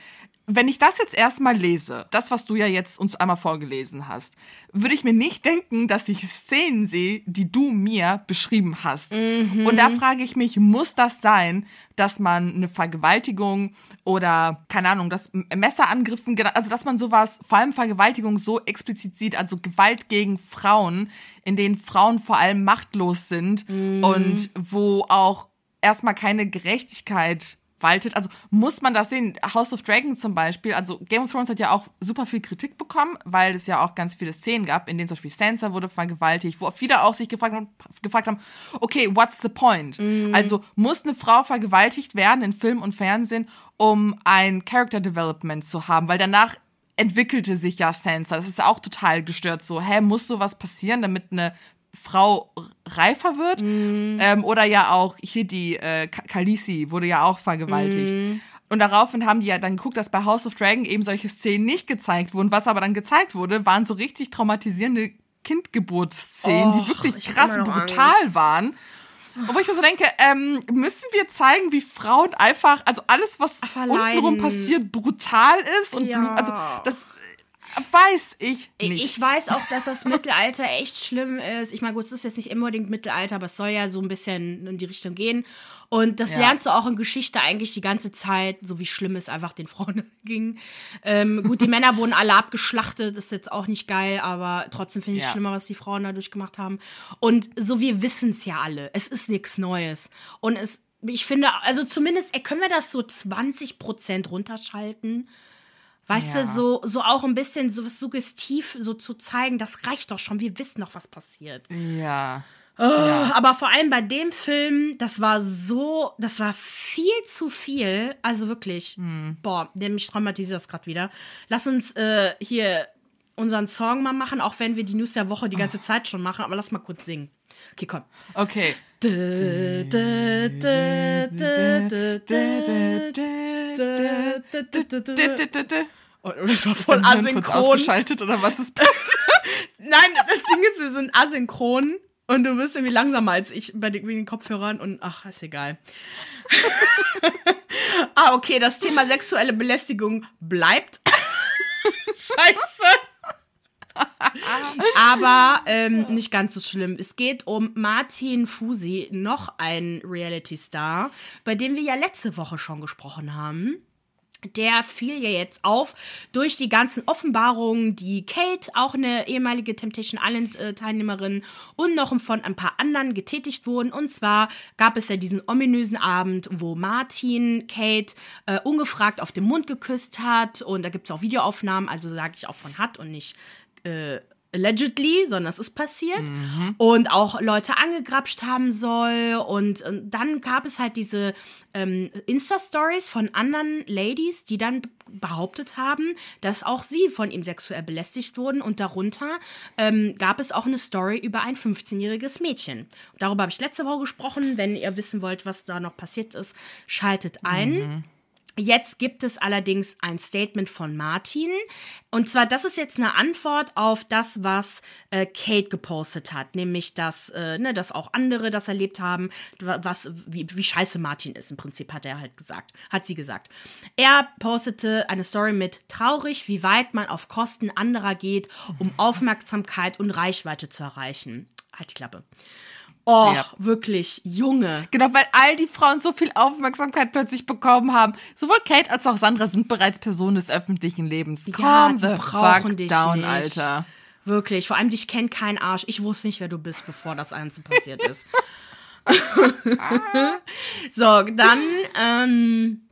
Wenn ich das jetzt erstmal lese, das, was du ja jetzt uns einmal vorgelesen hast, würde ich mir nicht denken, dass ich Szenen sehe, die du mir beschrieben hast. Und da frage ich mich, muss das sein, dass man eine Vergewaltigung oder, keine Ahnung, dass Messerangriffen, also dass man sowas, vor allem Vergewaltigung so explizit sieht, also Gewalt gegen Frauen, in denen Frauen vor allem machtlos sind und wo auch erstmal keine Gerechtigkeit vergewaltigt. Also muss man das sehen. House of Dragon zum Beispiel, also Game of Thrones hat ja auch super viel Kritik bekommen, weil es ja auch ganz viele Szenen gab, in denen zum Beispiel Sansa wurde vergewaltigt, wo viele auch sich gefragt haben, gefragt haben okay, what's the point? Mm. Also muss eine Frau vergewaltigt werden in Film und Fernsehen, um ein Character Development zu haben, weil danach entwickelte sich ja Sansa. Das ist auch total gestört. So, hä, muss sowas passieren, damit eine Frau reifer wird. Mm. Ähm, oder ja auch hier die äh, Khaleesi wurde ja auch vergewaltigt. Mm. Und daraufhin haben die ja dann geguckt, dass bei House of Dragon eben solche Szenen nicht gezeigt wurden. Was aber dann gezeigt wurde, waren so richtig traumatisierende Kindgeburtsszenen, die wirklich krass und brutal Angst. waren. Wo ich mir so denke, ähm, müssen wir zeigen, wie Frauen einfach, also alles, was untenrum passiert, brutal ist und ja. also das weiß ich nicht. Ich weiß auch, dass das [LAUGHS] Mittelalter echt schlimm ist. Ich meine, gut, es ist jetzt nicht unbedingt Mittelalter, aber es soll ja so ein bisschen in die Richtung gehen. Und das ja. lernst du auch in Geschichte eigentlich die ganze Zeit, so wie schlimm es einfach den Frauen [LAUGHS] ging. Ähm, gut, die Männer wurden alle abgeschlachtet, ist jetzt auch nicht geil, aber trotzdem finde ich ja. schlimmer, was die Frauen da durchgemacht haben. Und so, wir wissen es ja alle. Es ist nichts Neues. Und es, ich finde, also zumindest können wir das so 20 Prozent runterschalten. Weißt ja. du, so, so auch ein bisschen so suggestiv so zu zeigen, das reicht doch schon, wir wissen noch, was passiert. Ja. Oh, ja. Aber vor allem bei dem Film, das war so, das war viel zu viel. Also wirklich, hm. boah, der mich traumatisiert das gerade wieder. Lass uns äh, hier unseren Song mal machen, auch wenn wir die News der Woche die ganze oh. Zeit schon machen, aber lass mal kurz singen. Okay, komm. Okay. Oh, das war voll asynchron. Kurz ausgeschaltet oder was ist passiert? [LAUGHS] Nein, das Ding ist, wir sind asynchron und du bist irgendwie langsamer als ich bei den, den Kopfhörern und ach, ist egal. [LAUGHS] ah, okay, das Thema sexuelle Belästigung bleibt. [LAUGHS] Scheiße. [LAUGHS] Aber ähm, nicht ganz so schlimm. Es geht um Martin Fusi, noch ein Reality-Star, bei dem wir ja letzte Woche schon gesprochen haben der fiel ja jetzt auf durch die ganzen Offenbarungen, die Kate, auch eine ehemalige Temptation Island-Teilnehmerin, und noch von ein paar anderen getätigt wurden. Und zwar gab es ja diesen ominösen Abend, wo Martin Kate äh, ungefragt auf den Mund geküsst hat. Und da gibt es auch Videoaufnahmen, also sage ich auch von hat und nicht äh, allegedly, sondern es ist passiert mhm. und auch Leute angegrapscht haben soll und, und dann gab es halt diese ähm, Insta-Stories von anderen Ladies, die dann behauptet haben, dass auch sie von ihm sexuell belästigt wurden und darunter ähm, gab es auch eine Story über ein 15-jähriges Mädchen. Darüber habe ich letzte Woche gesprochen. Wenn ihr wissen wollt, was da noch passiert ist, schaltet ein. Mhm. Jetzt gibt es allerdings ein Statement von Martin. Und zwar, das ist jetzt eine Antwort auf das, was äh, Kate gepostet hat. Nämlich, dass, äh, ne, dass auch andere das erlebt haben, was, wie, wie scheiße Martin ist. Im Prinzip hat er halt gesagt, hat sie gesagt. Er postete eine Story mit traurig, wie weit man auf Kosten anderer geht, um Aufmerksamkeit und Reichweite zu erreichen. Halt die Klappe. Oh, ja. wirklich, Junge. Genau, weil all die Frauen so viel Aufmerksamkeit plötzlich bekommen haben. Sowohl Kate als auch Sandra sind bereits Personen des öffentlichen Lebens. Ja, Calm the fuck down, nicht. Alter. Wirklich, vor allem dich kennt kein Arsch. Ich wusste nicht, wer du bist, bevor das Einzige passiert ist. [LAUGHS] [LAUGHS] so, dann ähm,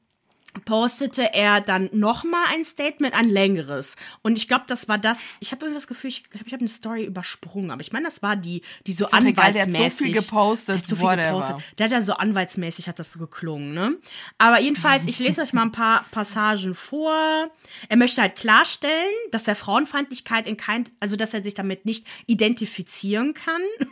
postete er dann nochmal ein Statement, ein längeres. Und ich glaube, das war das. Ich habe das Gefühl, ich, ich habe eine Story übersprungen. Aber ich meine, das war die, die so anwaltsmäßig. Der hat so viel gepostet. So viel gepostet. Der hat ja so anwaltsmäßig hat das so geklungen, ne? Aber jedenfalls, ich lese euch mal ein paar Passagen vor. Er möchte halt klarstellen, dass er Frauenfeindlichkeit in kein, also dass er sich damit nicht identifizieren kann. [LAUGHS]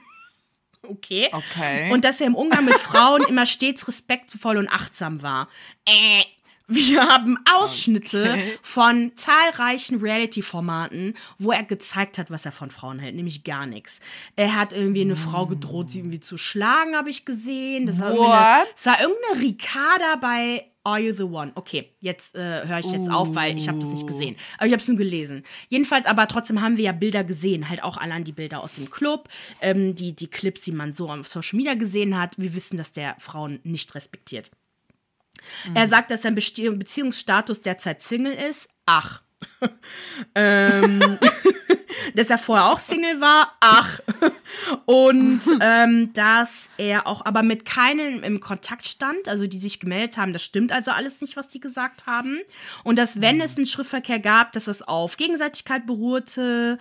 Okay. Okay. Und dass er im Umgang mit Frauen immer stets respektvoll und achtsam war. Äh, wir haben Ausschnitte okay. von zahlreichen Reality-Formaten, wo er gezeigt hat, was er von Frauen hält, nämlich gar nichts. Er hat irgendwie eine mm. Frau gedroht, sie irgendwie zu schlagen, habe ich gesehen. Das war, What? das war irgendeine Ricarda bei Are You the One? Okay, jetzt äh, höre ich jetzt uh. auf, weil ich habe das nicht gesehen. Aber ich habe es nur gelesen. Jedenfalls, aber trotzdem haben wir ja Bilder gesehen, halt auch allein die Bilder aus dem Club, ähm, die, die Clips, die man so auf Social Media gesehen hat. Wir wissen, dass der Frauen nicht respektiert. Mhm. Er sagt, dass sein Beziehungsstatus derzeit Single ist. Ach. [LAUGHS] ähm, [LAUGHS] dass er vorher auch Single war. Ach. Und [LAUGHS] ähm, dass er auch aber mit keinen im Kontakt stand, also die sich gemeldet haben. Das stimmt also alles nicht, was die gesagt haben. Und dass, wenn es einen Schriftverkehr gab, dass es auf Gegenseitigkeit beruhte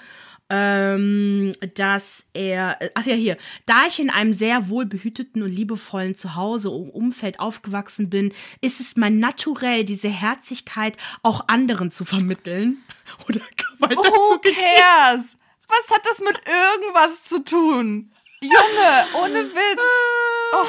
ähm, dass er, ach ja, hier, da ich in einem sehr wohlbehüteten und liebevollen Zuhause und Umfeld aufgewachsen bin, ist es mein Naturell, diese Herzlichkeit auch anderen zu vermitteln. [LAUGHS] Oder Who cares? Was hat das mit irgendwas zu tun? Junge, ohne [LAUGHS] Witz. Oh.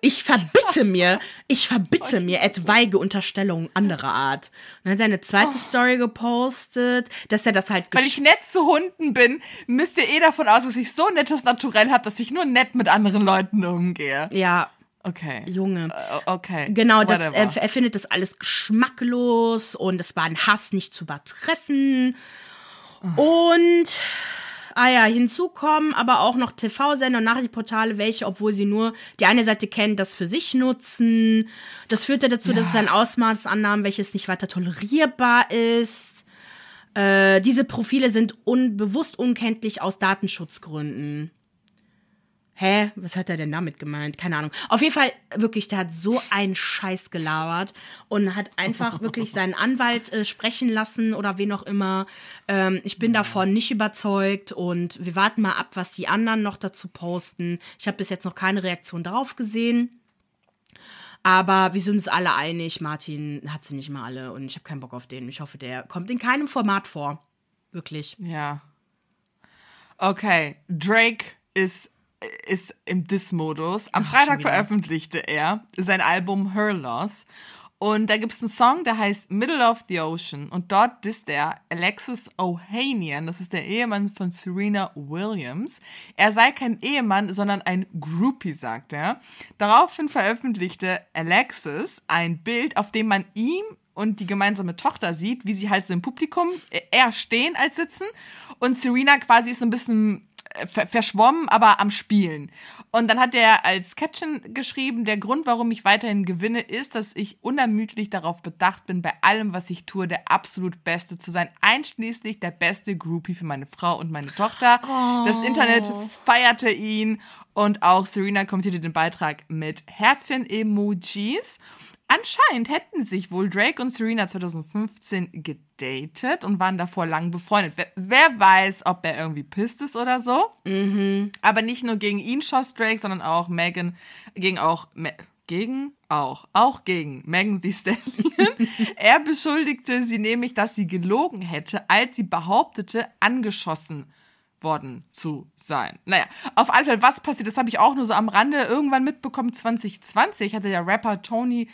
Ich verbitte mir, [LAUGHS] ich verbitte mir etwaige Unterstellungen anderer Art. Und dann hat er eine zweite oh. Story gepostet, dass er das halt Weil ich nett zu Hunden bin, müsst ihr eh davon aus, dass ich so nettes Naturell habe, dass ich nur nett mit anderen Leuten umgehe. Ja. Okay. Junge. Uh, okay. Genau, das, er, er findet das alles geschmacklos und es war ein Hass nicht zu übertreffen. Oh. Und Ah ja, hinzu kommen aber auch noch TV-Sender und Nachrichtenportale, welche, obwohl sie nur die eine Seite kennen, das für sich nutzen. Das führte dazu, ja. dass es ein Ausmaß annahm, welches nicht weiter tolerierbar ist. Äh, diese Profile sind unbewusst unkenntlich aus Datenschutzgründen. Hä? Was hat er denn damit gemeint? Keine Ahnung. Auf jeden Fall, wirklich, der hat so einen Scheiß gelabert und hat einfach [LAUGHS] wirklich seinen Anwalt äh, sprechen lassen oder wen auch immer. Ähm, ich bin davon nicht überzeugt und wir warten mal ab, was die anderen noch dazu posten. Ich habe bis jetzt noch keine Reaktion darauf gesehen. Aber wir sind uns alle einig, Martin hat sie nicht mal alle und ich habe keinen Bock auf den. Ich hoffe, der kommt in keinem Format vor. Wirklich. Ja. Okay, Drake ist ist im Diss-Modus. Am Freitag veröffentlichte er sein Album Her Loss. Und da gibt es einen Song, der heißt Middle of the Ocean. Und dort disst er Alexis Ohanian, das ist der Ehemann von Serena Williams. Er sei kein Ehemann, sondern ein Groupie, sagt er. Daraufhin veröffentlichte Alexis ein Bild, auf dem man ihm und die gemeinsame Tochter sieht, wie sie halt so im Publikum eher stehen als sitzen. Und Serena quasi ist so ein bisschen verschwommen, aber am Spielen. Und dann hat er als Caption geschrieben, der Grund, warum ich weiterhin gewinne, ist, dass ich unermüdlich darauf bedacht bin, bei allem, was ich tue, der absolut Beste zu sein, einschließlich der beste Groupie für meine Frau und meine Tochter. Oh. Das Internet feierte ihn und auch Serena kommentierte den Beitrag mit Herzchen-Emojis. Anscheinend hätten sich wohl Drake und Serena 2015 gedatet und waren davor lang befreundet. Wer, wer weiß, ob er irgendwie pisst ist oder so. Mhm. Aber nicht nur gegen ihn schoss Drake, sondern auch Megan, gegen auch, Me gegen auch, auch gegen Megan Thee Stallion. [LAUGHS] er beschuldigte sie nämlich, dass sie gelogen hätte, als sie behauptete, angeschossen worden zu sein. Naja, auf alle Fälle, was passiert, das habe ich auch nur so am Rande irgendwann mitbekommen. 2020 hatte der Rapper Tony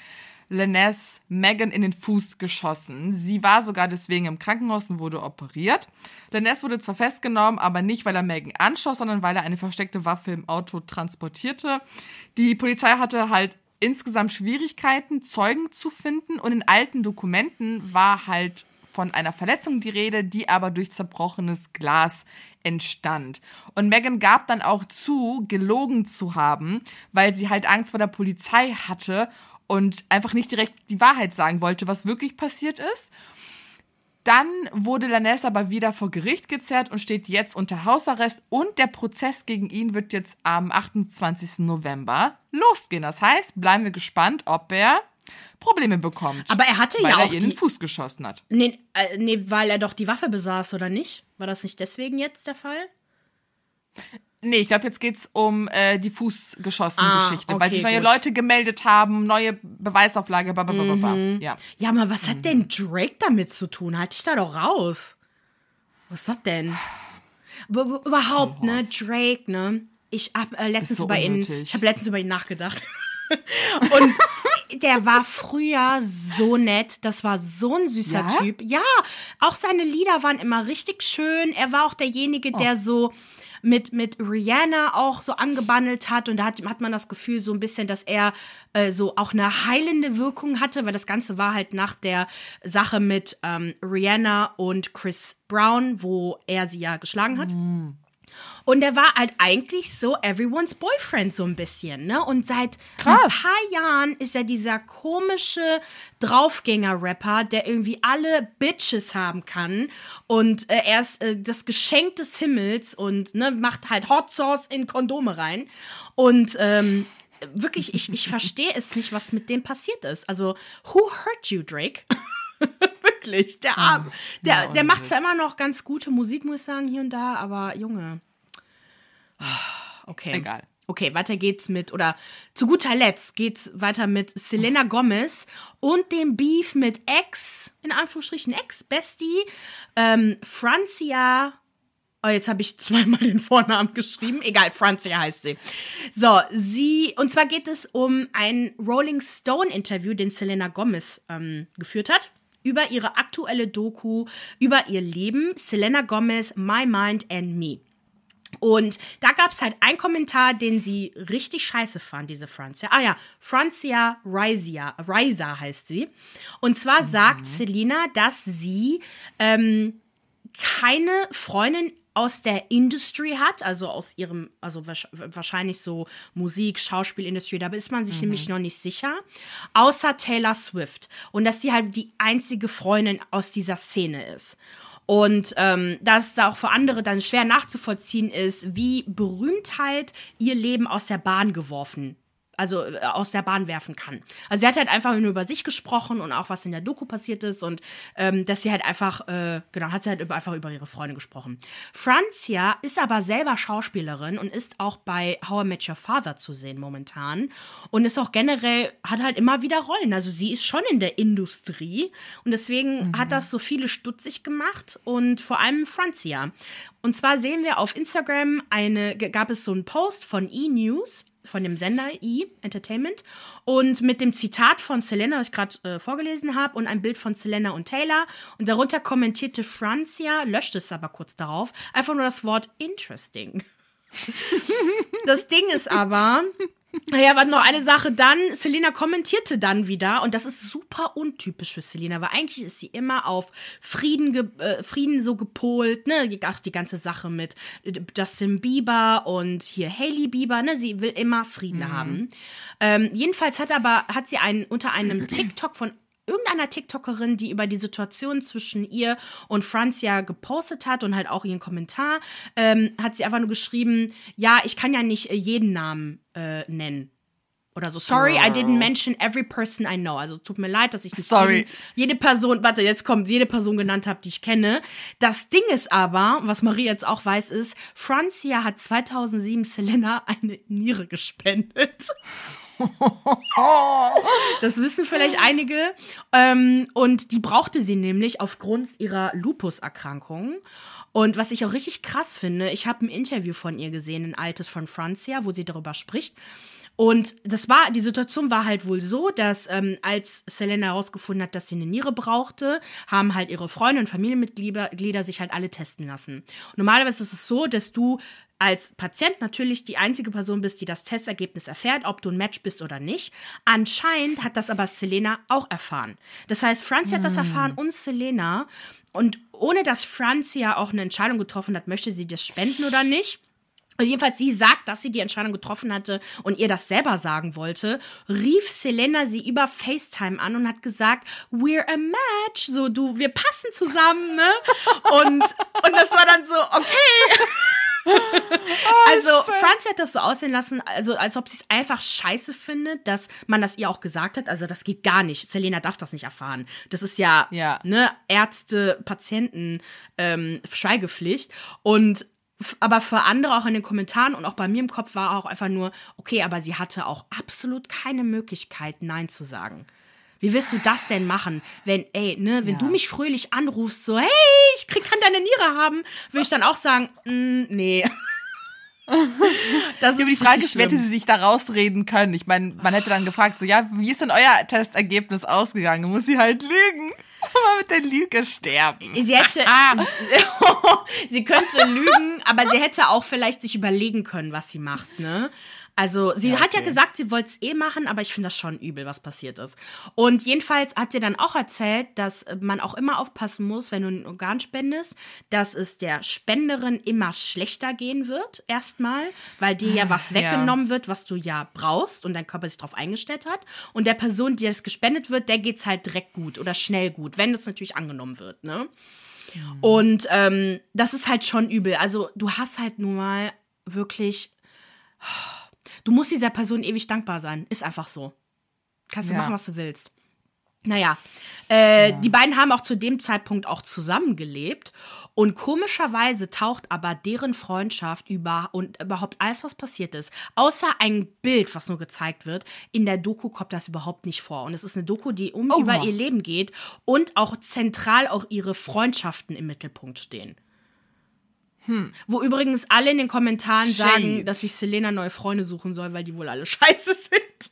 Leness Megan in den Fuß geschossen. Sie war sogar deswegen im Krankenhaus und wurde operiert. Leness wurde zwar festgenommen, aber nicht, weil er Megan anschoss, sondern weil er eine versteckte Waffe im Auto transportierte. Die Polizei hatte halt insgesamt Schwierigkeiten, Zeugen zu finden und in alten Dokumenten war halt von einer Verletzung die Rede, die aber durch zerbrochenes Glas entstand. Und Megan gab dann auch zu, gelogen zu haben, weil sie halt Angst vor der Polizei hatte und einfach nicht direkt die Wahrheit sagen wollte, was wirklich passiert ist. Dann wurde Lanessa aber wieder vor Gericht gezerrt und steht jetzt unter Hausarrest und der Prozess gegen ihn wird jetzt am 28. November losgehen. Das heißt, bleiben wir gespannt, ob er Probleme bekommt. Aber er hatte ja auch. Weil er ihr den Fuß geschossen hat. Nee, äh, nee, weil er doch die Waffe besaß, oder nicht? War das nicht deswegen jetzt der Fall? Nee, ich glaube, jetzt geht es um äh, die Fußgeschossen-Geschichte, ah, okay, weil sich neue gut. Leute gemeldet haben, neue Beweisauflage, blablabla. Mhm. Ja. ja, aber was hat mhm. denn Drake damit zu tun? Halt dich da doch raus. Was ist das denn? Überhaupt, ne? Drake, ne? Ich habe äh, letztens so über ihn, ich habe letztens über ihn nachgedacht. [LAUGHS] Und der war früher so nett. Das war so ein süßer ja? Typ. Ja, auch seine Lieder waren immer richtig schön. Er war auch derjenige, oh. der so mit, mit Rihanna auch so angebandelt hat. Und da hat, hat man das Gefühl so ein bisschen, dass er äh, so auch eine heilende Wirkung hatte, weil das Ganze war halt nach der Sache mit ähm, Rihanna und Chris Brown, wo er sie ja geschlagen hat. Mm. Und er war halt eigentlich so everyone's boyfriend so ein bisschen, ne? Und seit Krass. ein paar Jahren ist er dieser komische Draufgänger-Rapper, der irgendwie alle Bitches haben kann. Und äh, er ist äh, das Geschenk des Himmels und ne, macht halt Hot Sauce in Kondome rein. Und ähm, wirklich, ich, ich verstehe es nicht, was mit dem passiert ist. Also, who hurt you, Drake? [LAUGHS] wirklich, der Arm. Der, ja, der macht zwar immer noch ganz gute Musik, muss ich sagen, hier und da, aber Junge. Okay. Egal. Okay, weiter geht's mit, oder zu guter Letzt geht's weiter mit Selena Gomez und dem Beef mit Ex, in Anführungsstrichen Ex-Bestie, ähm, Francia. Oh, jetzt habe ich zweimal den Vornamen geschrieben. Egal, Francia heißt sie. So, sie, und zwar geht es um ein Rolling Stone-Interview, den Selena Gomez ähm, geführt hat über ihre aktuelle Doku, über ihr Leben, Selena Gomez, My Mind and Me. Und da gab es halt einen Kommentar, den sie richtig scheiße fand, diese Francia. Ah ja, Francia Raisa, Raisa heißt sie. Und zwar sagt Selena, dass sie ähm, keine Freundin aus der Industry hat, also aus ihrem, also wahrsch- wahrscheinlich so Musik, Schauspielindustrie, da ist man sich nämlich noch nicht sicher, außer Taylor Swift. Und dass sie halt die einzige Freundin aus dieser Szene ist. Und ähm, dass da auch für andere dann schwer nachzuvollziehen ist, wie Berühmtheit ihr Leben aus der Bahn geworfen also äh, aus der Bahn werfen kann. Also sie hat halt einfach nur über sich gesprochen und auch was in der Doku passiert ist und ähm, dass sie halt einfach, äh, genau, hat sie halt über, einfach über ihre Freunde gesprochen. Francia ist aber selber Schauspielerin und ist auch bei How I Met Your Father zu sehen momentan und ist auch generell, hat halt immer wieder Rollen. Also sie ist schon in der Industrie und deswegen hat das so viele stutzig gemacht und vor allem Francia. Und zwar sehen wir auf Instagram eine, gab es so einen Post von E-News, von dem Sender E Entertainment und mit dem Zitat von Selena, was ich gerade äh, vorgelesen habe, und ein Bild von Selena und Taylor. Und darunter kommentierte Francia, löscht es aber kurz darauf, einfach nur das Wort interesting. [LAUGHS] das Ding ist aber, naja, warte noch eine Sache dann. Selena kommentierte dann wieder, und das ist super untypisch für Selena, weil eigentlich ist sie immer auf Frieden, äh, Frieden so gepolt, ne? Ach, die ganze Sache mit äh, Justin Bieber und hier Hailey Bieber, ne? Sie will immer Frieden haben. Ähm, jedenfalls hat aber, hat sie einen, unter einem TikTok von irgendeiner TikTokerin, die über die Situation zwischen ihr und Francia gepostet hat und halt auch ihren Kommentar, ähm, hat sie einfach nur geschrieben, ja, ich kann ja nicht äh, jeden Namen äh, nennen. Oder so, sorry, I didn't mention every person I know. Also tut mir leid, dass ich nicht Sorry. jede Person, warte, jetzt kommt, jede Person genannt habe, die ich kenne. Das Ding ist aber, was Marie jetzt auch weiß, ist, Francia hat 2007 Selena eine Niere gespendet. [LAUGHS] Das wissen vielleicht einige. Ähm, und die brauchte sie nämlich aufgrund ihrer Lupus-Erkrankung. Und was ich auch richtig krass finde, ich habe ein Interview von ihr gesehen, ein altes von Francia, wo sie darüber spricht. Und das war, die Situation war halt wohl so, dass ähm, als Selena herausgefunden hat, dass sie eine Niere brauchte, haben halt ihre Freunde und Familienmitglieder Glieder sich halt alle testen lassen. Normalerweise ist es so, dass du als Patient natürlich die einzige Person bist, die das Testergebnis erfährt, ob du ein Match bist oder nicht. Anscheinend hat das aber Selena auch erfahren. Das heißt, Franzi hat das erfahren und Selena. Und ohne dass Franzi ja auch eine Entscheidung getroffen hat, möchte sie das spenden oder nicht. Und jedenfalls, sie sagt, dass sie die Entscheidung getroffen hatte und ihr das selber sagen wollte, rief Selena sie über FaceTime an und hat gesagt, we're a match, so du, wir passen zusammen, ne? Und, und das war dann so, okay. also, Franz hat das so aussehen lassen, also als ob sie es einfach scheiße findet, dass man das ihr auch gesagt hat. Also, das geht gar nicht. Selena darf das nicht erfahren. Das ist ja, Ja. ne, Ärzte, Patienten, ähm, Schweigepflicht. Und aber für andere auch in den Kommentaren und auch bei mir im Kopf war auch einfach nur, okay, aber sie hatte auch absolut keine Möglichkeit, Nein zu sagen. Wie willst du das denn machen, wenn, ey, ne, wenn Ja. du mich fröhlich anrufst, so, hey, ich krieg, kann deine Niere haben, würde ich dann auch sagen, mm, nee. [LAUGHS] Das Aber die Frage ist, wie hätte sie sich da rausreden können? Ich meine, man hätte dann gefragt, so, ja, wie ist denn euer Testergebnis ausgegangen? Muss sie halt lügen? Mal mit der Lüge sterben. Sie hätte, [LAUGHS] [LAUGHS] sie könnte lügen, aber sie hätte auch vielleicht sich überlegen können, was sie macht, ne? Also, sie Ja, hat ja okay. gesagt, sie wollte es eh machen, aber ich finde das schon übel, was passiert ist. Und jedenfalls hat sie dann auch erzählt, dass man auch immer aufpassen muss, wenn du ein Organ spendest, dass es der Spenderin immer schlechter gehen wird, erstmal, weil dir ja was Ja. weggenommen wird, was du ja brauchst und dein Körper sich darauf eingestellt hat. Und der Person, die das gespendet wird, der geht es halt direkt gut oder schnell gut, wenn das natürlich angenommen wird, ne? Und ähm, das ist halt schon übel. Also, du hast halt nun mal wirklich Du musst dieser Person ewig dankbar sein. Ist einfach so. Kannst du Ja. machen, was du willst. Naja, äh, die beiden haben auch zu dem Zeitpunkt auch zusammengelebt. Und komischerweise taucht aber deren Freundschaft über und überhaupt alles, was passiert ist, außer ein Bild, was nur gezeigt wird, in der Doku kommt das überhaupt nicht vor. Und es ist eine Doku, die um Oh. über ihr Leben geht und auch zentral auch ihre Freundschaften im Mittelpunkt stehen. Wo übrigens alle in den Kommentaren Hm. Shade. sagen, dass sich Selena neue Freunde suchen soll, weil die wohl alle [LAUGHS] scheiße sind.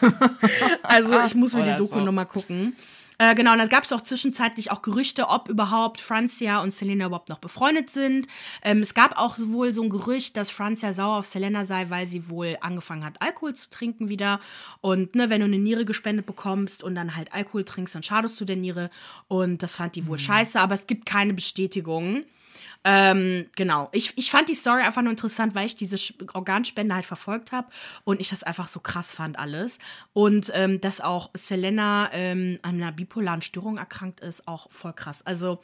[LAUGHS] also ich muss mir die Doku so. nochmal gucken. Äh, genau, und da gab es auch zwischenzeitlich auch Gerüchte, ob überhaupt Francia und Selena überhaupt noch befreundet sind. Ähm, es gab auch wohl so ein Gerücht, dass Francia sauer auf Selena sei, weil sie wohl angefangen hat, Alkohol zu trinken wieder. Und ne, wenn du eine Niere gespendet bekommst und dann halt Alkohol trinkst, dann schadest du der Niere. Und das fand die Mhm. wohl scheiße, aber es gibt keine Bestätigung. Ähm, genau. Ich, ich fand die Story einfach nur interessant, weil ich diese Organspende halt verfolgt habe und ich das einfach so krass fand alles. Und ähm, dass auch Selena ähm, an einer bipolaren Störung erkrankt ist, auch voll krass. Also,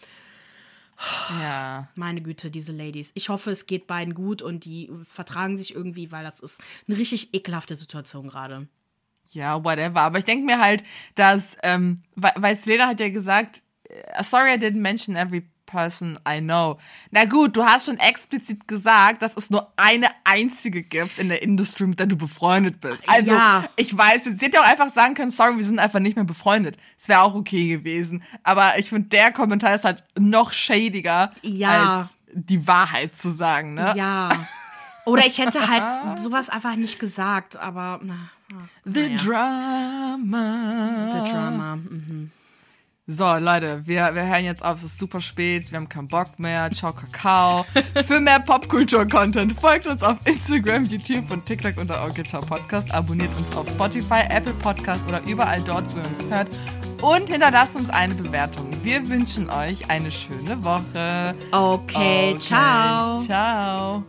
Ja. meine Güte, diese Ladies. Ich hoffe, es geht beiden gut und die vertragen sich irgendwie, weil das ist eine richtig ekelhafte Situation gerade. Ja, whatever. Aber ich denke mir halt, dass, ähm, weil, weil Selena hat ja gesagt, äh, sorry I didn't mention every person I know. Na gut, du hast schon explizit gesagt, dass es nur eine einzige gibt in der Industrie, mit der du befreundet bist. Also, Ja. ich weiß, sie hätte auch einfach sagen können, sorry, wir sind einfach nicht mehr befreundet. Es wäre auch okay gewesen. Aber ich finde, der Kommentar ist halt noch shadiger, Ja. als die Wahrheit zu sagen, ne? Ja. [LAUGHS] Oder ich hätte halt sowas einfach nicht gesagt, aber na, The Drama. the Drama. Mhm. So, Leute, wir, wir hören jetzt auf, es ist super spät, wir haben keinen Bock mehr. Ciao, Kakao. [LAUGHS] Für mehr Popkultur-Content folgt uns auf Instagram, YouTube und TikTok unter Okay Ciao Podcast. Abonniert uns auf Spotify, Apple Podcast oder überall dort, wo ihr uns hört. Und hinterlasst uns eine Bewertung. Wir wünschen euch eine schöne Woche. Okay, ciao. Ciao.